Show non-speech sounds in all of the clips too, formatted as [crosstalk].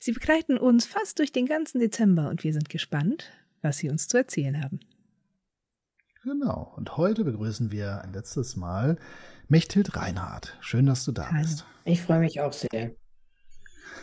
Sie begleiten uns fast durch den ganzen Dezember und wir sind gespannt, was Sie uns zu erzählen haben. Genau, und heute begrüßen wir ein letztes Mal Mechthild Reinhardt. Schön, dass du da Hallo. bist. Ich freue mich auch sehr.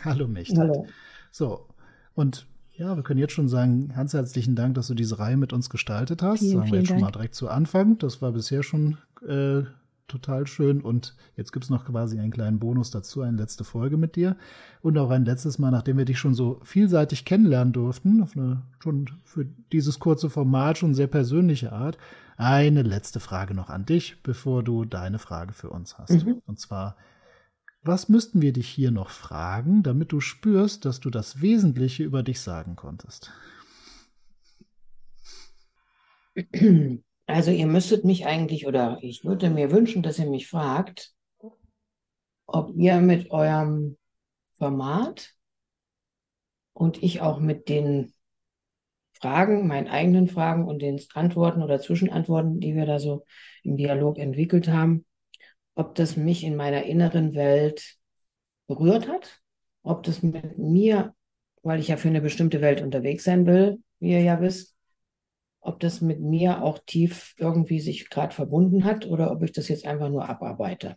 Hallo Mechthild. Hallo. So, und ja, wir können jetzt schon sagen, ganz herzlichen Dank, dass du diese Reihe mit uns gestaltet hast. Vielen, sagen wir vielen jetzt schon mal Dank. direkt zu Anfang. Das war bisher schon äh, total schön. Und jetzt gibt es noch quasi einen kleinen Bonus dazu, eine letzte Folge mit dir. Und auch ein letztes Mal, nachdem wir dich schon so vielseitig kennenlernen durften, auf eine schon für dieses kurze Format schon sehr persönliche Art, eine letzte Frage noch an dich, bevor du deine Frage für uns hast. Mhm. Und zwar, was müssten wir dich hier noch fragen, damit du spürst, dass du das Wesentliche über dich sagen konntest? [clears throat] Also ihr müsstet mich eigentlich, oder ich würde mir wünschen, dass ihr mich fragt, ob ihr mit eurem Format und ich auch mit den Fragen, meinen eigenen Fragen und den Antworten oder Zwischenantworten, die wir da so im Dialog entwickelt haben, ob das mich in meiner inneren Welt berührt hat, ob das mit mir, weil ich ja für eine bestimmte Welt unterwegs sein will, wie ihr ja wisst, ob das mit mir auch tief irgendwie sich gerade verbunden hat oder ob ich das jetzt einfach nur abarbeite.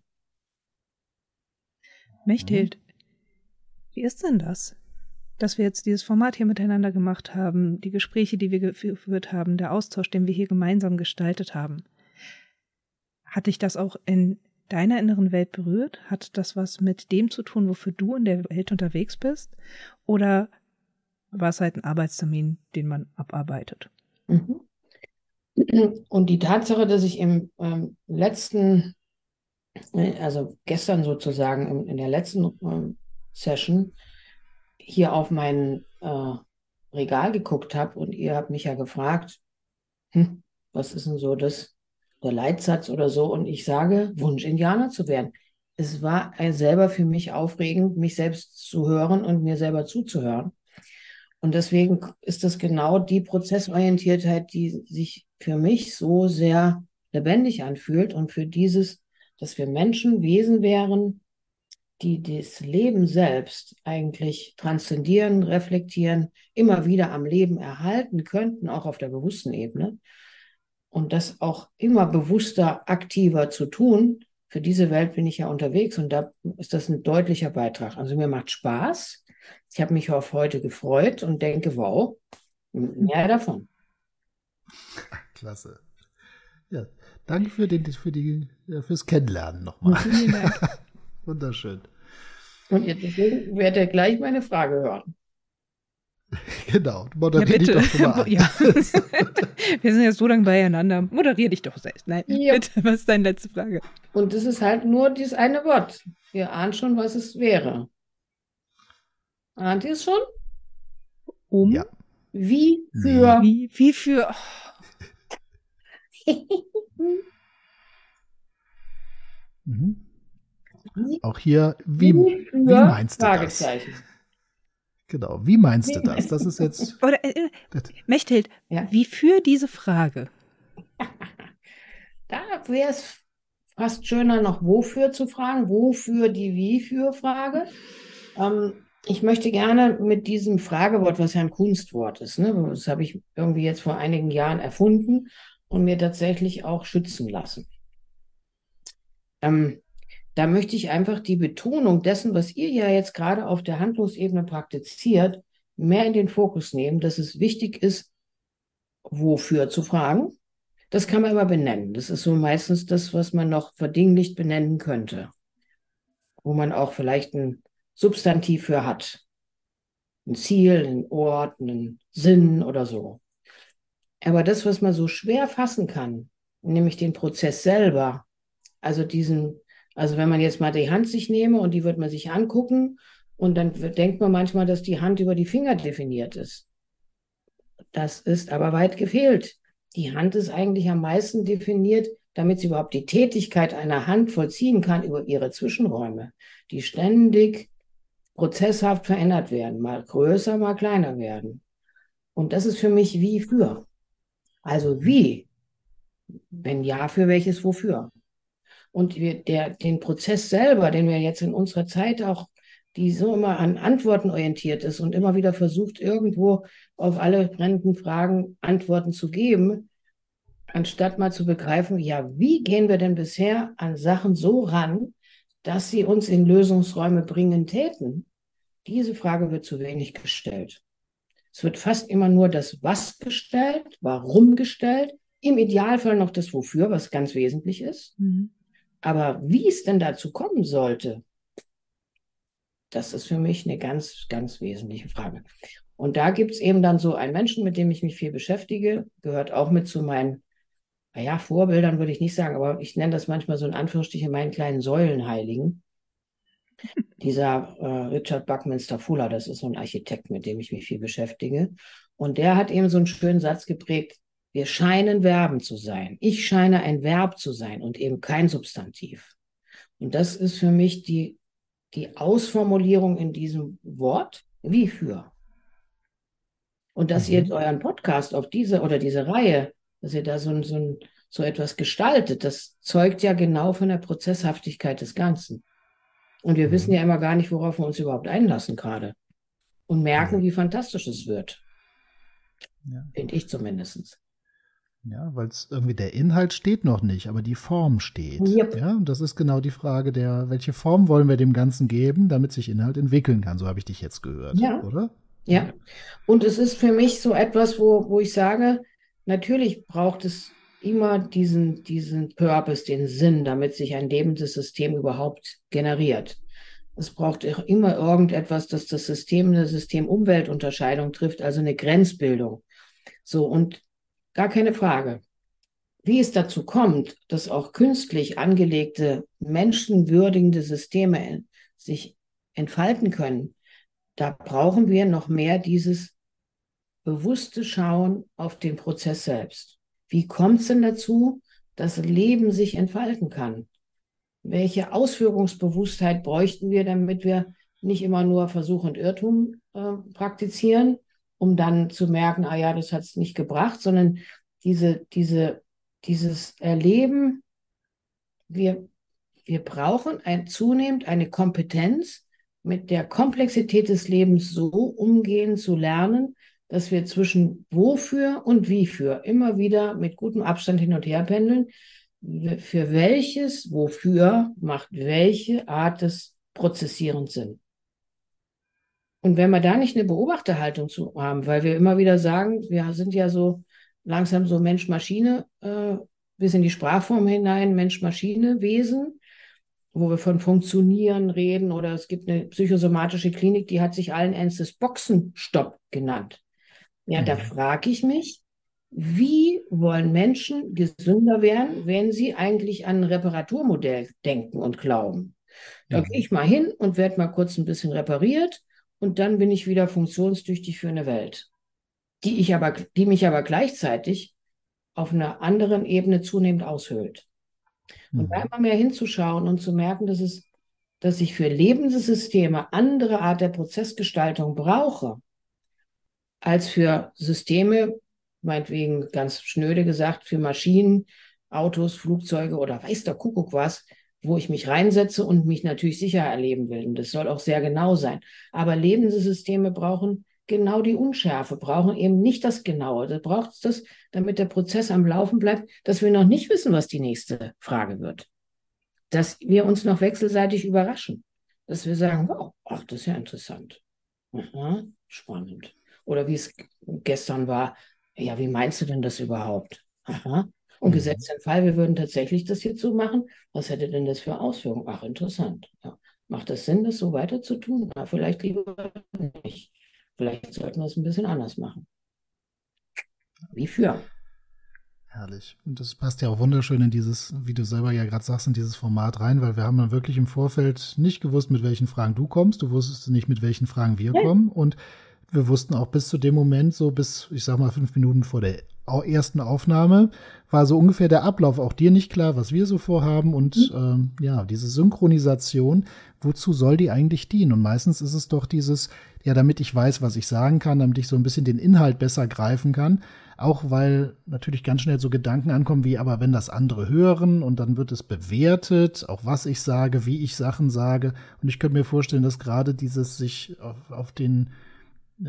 Mechthild, wie ist denn das? Dass wir jetzt dieses Format hier miteinander gemacht haben, die Gespräche, die wir geführt haben, der Austausch, den wir hier gemeinsam gestaltet haben. Hat dich das auch in deiner inneren Welt berührt? Hat das was mit dem zu tun, wofür du in der Welt unterwegs bist? Oder war es halt ein Arbeitstermin, den man abarbeitet? Mhm. Und die Tatsache, dass ich im ähm, letzten, äh, also gestern sozusagen in, in der letzten ähm, Session hier auf mein äh, Regal geguckt habe und ihr habt mich ja gefragt, hm, was ist denn so das, der Leitsatz oder so? Und ich sage, Wunsch Indianer zu werden. Es war ein, selber für mich aufregend, mich selbst zu hören und mir selber zuzuhören. Und deswegen ist das genau die Prozessorientiertheit, die sich für mich so sehr lebendig anfühlt und für dieses, dass wir Menschen Wesen wären, die das Leben selbst eigentlich transzendieren, reflektieren, immer wieder am Leben erhalten könnten, auch auf der bewussten Ebene. Und das auch immer bewusster, aktiver zu tun. Für diese Welt bin ich ja unterwegs und da ist das ein deutlicher Beitrag. Also mir macht Spaß. Ich habe mich auf heute gefreut und denke, wow, mehr davon. [laughs] Klasse. Ja, danke für den, für die, ja, fürs Kennenlernen nochmal. Vielen Dank. [laughs] Wunderschön. Und jetzt deswegen werdet ihr gleich meine Frage hören. [laughs] Genau, Ja, moderier dich bitte. doch schon mal an. Ja. Wir sind jetzt so lange beieinander. Moderier dich doch selbst. Nein, Ja. bitte, was ist deine letzte Frage? Und das ist halt nur dieses eine Wort. Ihr ahnt schon, was es wäre. Ahnt ihr es schon? Um? Ja. Wie für Wie, wie für. [laughs] Mhm. Auch hier, wie, Wie für wie meinst du das? Fragezeichen. Genau, wie meinst du Wie das? Das ist jetzt. [laughs] Oder, äh, Mechthild, Ja. wie für diese Frage? [laughs] Da wäre es fast schöner, noch wofür zu fragen. Wofür die Wie-für-Frage? Ähm, ich möchte gerne mit diesem Fragewort, was ja ein Kunstwort ist, ne? das habe ich irgendwie jetzt vor einigen Jahren erfunden und mir tatsächlich auch schützen lassen. Ähm, da möchte ich einfach die Betonung dessen, was ihr ja jetzt gerade auf der Handlungsebene praktiziert, mehr in den Fokus nehmen, dass es wichtig ist, wofür zu fragen. Das kann man immer benennen. Das ist so meistens das, was man noch verdinglicht benennen könnte, wo man auch vielleicht ein Substantiv für hat. Ein Ziel, einen Ort, einen Sinn oder so. Aber das, was man so schwer fassen kann, nämlich den Prozess selber, also diesen, also wenn man jetzt mal die Hand sich nehme und die wird man sich angucken und dann denkt man manchmal, dass die Hand über die Finger definiert ist. das ist aber weit gefehlt. Die Hand ist eigentlich am meisten definiert, damit sie überhaupt die Tätigkeit einer Hand vollziehen kann über ihre Zwischenräume, die ständig prozesshaft verändert werden, mal größer, mal kleiner werden. Und das ist für mich wie für. Also wie? Wenn ja, für welches wofür? Und wir, der, den Prozess selber, den wir jetzt in unserer Zeit auch, die so immer an Antworten orientiert ist und immer wieder versucht, irgendwo auf alle brennenden Fragen Antworten zu geben, anstatt mal zu begreifen, ja, wie gehen wir denn bisher an Sachen so ran, dass sie uns in Lösungsräume bringen täten? Diese Frage wird zu wenig gestellt. Es wird fast immer nur das Was gestellt, warum gestellt, im Idealfall noch das Wofür, was ganz wesentlich ist. Mhm. Aber wie es denn dazu kommen sollte, das ist für mich eine ganz, ganz wesentliche Frage. Und da gibt es eben dann so einen Menschen, mit dem ich mich viel beschäftige, gehört auch mit zu meinen, naja, Vorbildern würde ich nicht sagen, aber ich nenne das manchmal so in Anführungsstrichen meinen kleinen Säulenheiligen. Dieser äh, Richard Buckminster Fuller, das ist so ein Architekt, mit dem ich mich viel beschäftige. Und der hat eben so einen schönen Satz geprägt, wir scheinen Verben zu sein. Ich scheine ein Verb zu sein und eben kein Substantiv. Und das ist für mich die, die Ausformulierung in diesem Wort, wie für. Und dass mhm. ihr jetzt euren Podcast auf diese oder diese Reihe, dass ihr da so, so, so etwas gestaltet, das zeugt ja genau von der Prozesshaftigkeit des Ganzen. Und wir mhm. wissen ja immer gar nicht, worauf wir uns überhaupt einlassen gerade. Und merken, wie fantastisch es wird. Ja. Finde ich zumindest. Ja, weil es irgendwie der Inhalt steht noch nicht, aber die Form steht. Yep. Ja, und das ist genau die Frage der, welche Form wollen wir dem Ganzen geben, damit sich Inhalt entwickeln kann. So habe ich dich jetzt gehört, ja. oder? Ja. Und es ist für mich so etwas, wo, wo ich sage, natürlich braucht es immer diesen, diesen Purpose, den Sinn, damit sich ein lebendes System überhaupt generiert. Es braucht immer irgendetwas, das das System eine System-Umwelt-Unterscheidung trifft, also eine Grenzbildung. So, und Gar keine Frage. Wie es dazu kommt, dass auch künstlich angelegte, menschenwürdigende Systeme sich entfalten können, da brauchen wir noch mehr dieses bewusste Schauen auf den Prozess selbst. Wie kommt es denn dazu, dass Leben sich entfalten kann? Welche Ausführungsbewusstheit bräuchten wir, damit wir nicht immer nur Versuch und Irrtum äh, praktizieren, um dann zu merken, ah ja, das hat es nicht gebracht, sondern diese, diese, dieses Erleben, wir, wir brauchen ein, zunehmend eine Kompetenz, mit der Komplexität des Lebens so umgehen zu lernen, dass wir zwischen wofür und wie für immer wieder mit gutem Abstand hin und her pendeln. Für welches, wofür macht welche Art des Prozessierens Sinn? Und wenn wir da nicht eine Beobachterhaltung zu haben, weil wir immer wieder sagen, wir sind ja so langsam so Mensch-Maschine, äh, bis in die Sprachform hinein, Mensch-Maschine-Wesen, wo wir von Funktionieren reden oder es gibt eine psychosomatische Klinik, die hat sich allen Ernstes Boxenstopp genannt. Ja, mhm. da frage ich mich, wie wollen Menschen gesünder werden, wenn sie eigentlich an ein Reparaturmodell denken und glauben? Da mhm. gehe ich mal hin und werde mal kurz ein bisschen repariert und dann bin ich wieder funktionstüchtig für eine Welt, die ich aber, die mich aber gleichzeitig auf einer anderen Ebene zunehmend aushöhlt. Mhm. Und da immer mehr hinzuschauen und zu merken, dass es, dass ich für Lebenssysteme andere Art der Prozessgestaltung brauche, als für Systeme, meinetwegen ganz schnöde gesagt, für Maschinen, Autos, Flugzeuge oder weiß der Kuckuck was, wo ich mich reinsetze und mich natürlich sicher erleben will. Und das soll auch sehr genau sein. Aber Lebenssysteme brauchen genau die Unschärfe, brauchen eben nicht das Genaue. Da braucht es das, damit der Prozess am Laufen bleibt, dass wir noch nicht wissen, was die nächste Frage wird. Dass wir uns noch wechselseitig überraschen. Dass wir sagen, wow, ach, das ist ja interessant. Aha, spannend. Oder wie es gestern war, ja, wie meinst du denn das überhaupt? Aha, und mhm. gesetzt den Fall, wir würden tatsächlich das jetzt so machen, was hätte denn das für Auswirkungen? Ach, interessant. Ja. Macht das Sinn, das so weiter zu tun? Na, vielleicht lieber nicht. Vielleicht sollten wir es ein bisschen anders machen. Wie für. Herrlich. Und das passt ja auch wunderschön in dieses, wie du selber ja gerade sagst, in dieses Format rein, weil wir haben dann wirklich im Vorfeld nicht gewusst, mit welchen Fragen du kommst. Du wusstest nicht, mit welchen Fragen wir ja. kommen. Und wir wussten auch bis zu dem Moment, so bis, ich sag mal, fünf Minuten vor der ersten Aufnahme, war so ungefähr der Ablauf auch dir nicht klar, was wir so vorhaben. Und mhm. ähm, ja, diese Synchronisation, wozu soll die eigentlich dienen? Und meistens ist es doch dieses, ja, damit ich weiß, was ich sagen kann, damit ich so ein bisschen den Inhalt besser greifen kann. Auch weil natürlich ganz schnell so Gedanken ankommen wie, aber wenn das andere hören und dann wird es bewertet, auch was ich sage, wie ich Sachen sage. Und ich könnte mir vorstellen, dass gerade dieses sich auf, auf den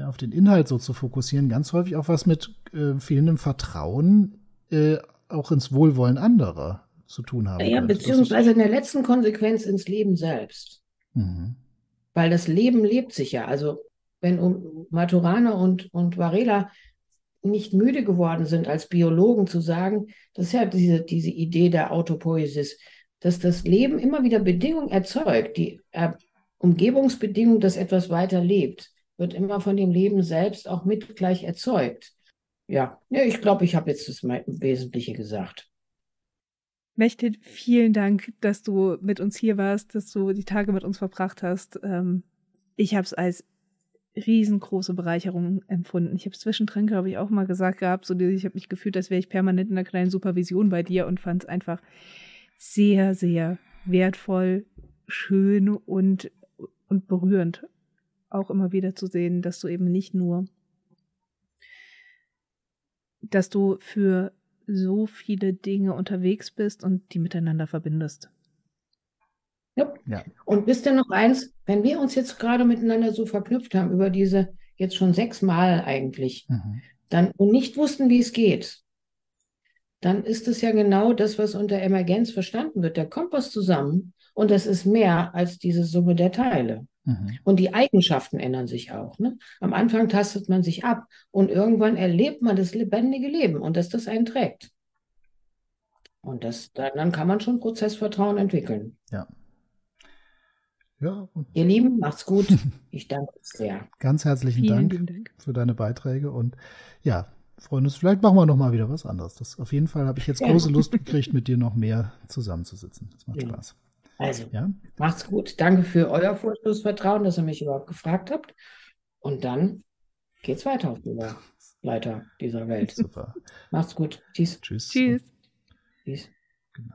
auf den Inhalt so zu fokussieren, ganz häufig auch was mit äh, fehlendem Vertrauen äh, auch ins Wohlwollen anderer zu tun haben. Ja, könnte. beziehungsweise in der letzten Konsequenz ins Leben selbst. Mhm. Weil das Leben lebt sich ja. Also wenn um Maturana und, und Varela nicht müde geworden sind, als Biologen zu sagen, das ist ja diese, diese Idee der Autopoiesis, dass das Leben immer wieder Bedingungen erzeugt, die äh, Umgebungsbedingungen, dass etwas weiter lebt wird immer von dem Leben selbst auch mit gleich erzeugt. Ja, ja ich glaube, ich habe jetzt das Wesentliche gesagt. Mächte, vielen Dank, dass du mit uns hier warst, dass du die Tage mit uns verbracht hast. Ähm, ich habe es als riesengroße Bereicherung empfunden. Ich habe zwischendrin, glaube ich, auch mal gesagt gehabt, so ich habe mich gefühlt, als wäre ich permanent in einer kleinen Supervision bei dir und fand es einfach sehr, sehr wertvoll, schön und, und berührend auch immer wieder zu sehen, dass du eben nicht nur, dass du für so viele Dinge unterwegs bist und die miteinander verbindest. Ja. ja. Und wisst ihr noch eins, wenn wir uns jetzt gerade miteinander so verknüpft haben über diese jetzt schon sechs Mal eigentlich, mhm. dann und nicht wussten, wie es geht, dann ist es ja genau das, was unter Emergenz verstanden wird. Da kommt was zusammen und das ist mehr als diese Summe der Teile. Mhm. Und die Eigenschaften ändern sich auch. Ne? Am Anfang tastet man sich ab und irgendwann erlebt man das lebendige Leben und dass das einen trägt. Und das, dann kann man schon Prozessvertrauen entwickeln. Ja. Ja. Ihr Lieben, macht's gut. [laughs] Ich danke sehr. Ganz herzlichen Dank, Dank, für deine Beiträge und ja, freuen uns. Vielleicht machen wir noch mal wieder was anderes. Das, auf jeden Fall habe ich jetzt große Lust [laughs] gekriegt, mit dir noch mehr zusammenzusitzen. Das macht ja. Spaß. Also, ja? macht's gut. Danke für euer Vorschussvertrauen, dass ihr mich überhaupt gefragt habt. Und dann geht's weiter auf dieser Leiter dieser Welt. Super. Macht's gut. Tschüss. Tschüss. Tschüss. Tschüss. Genau.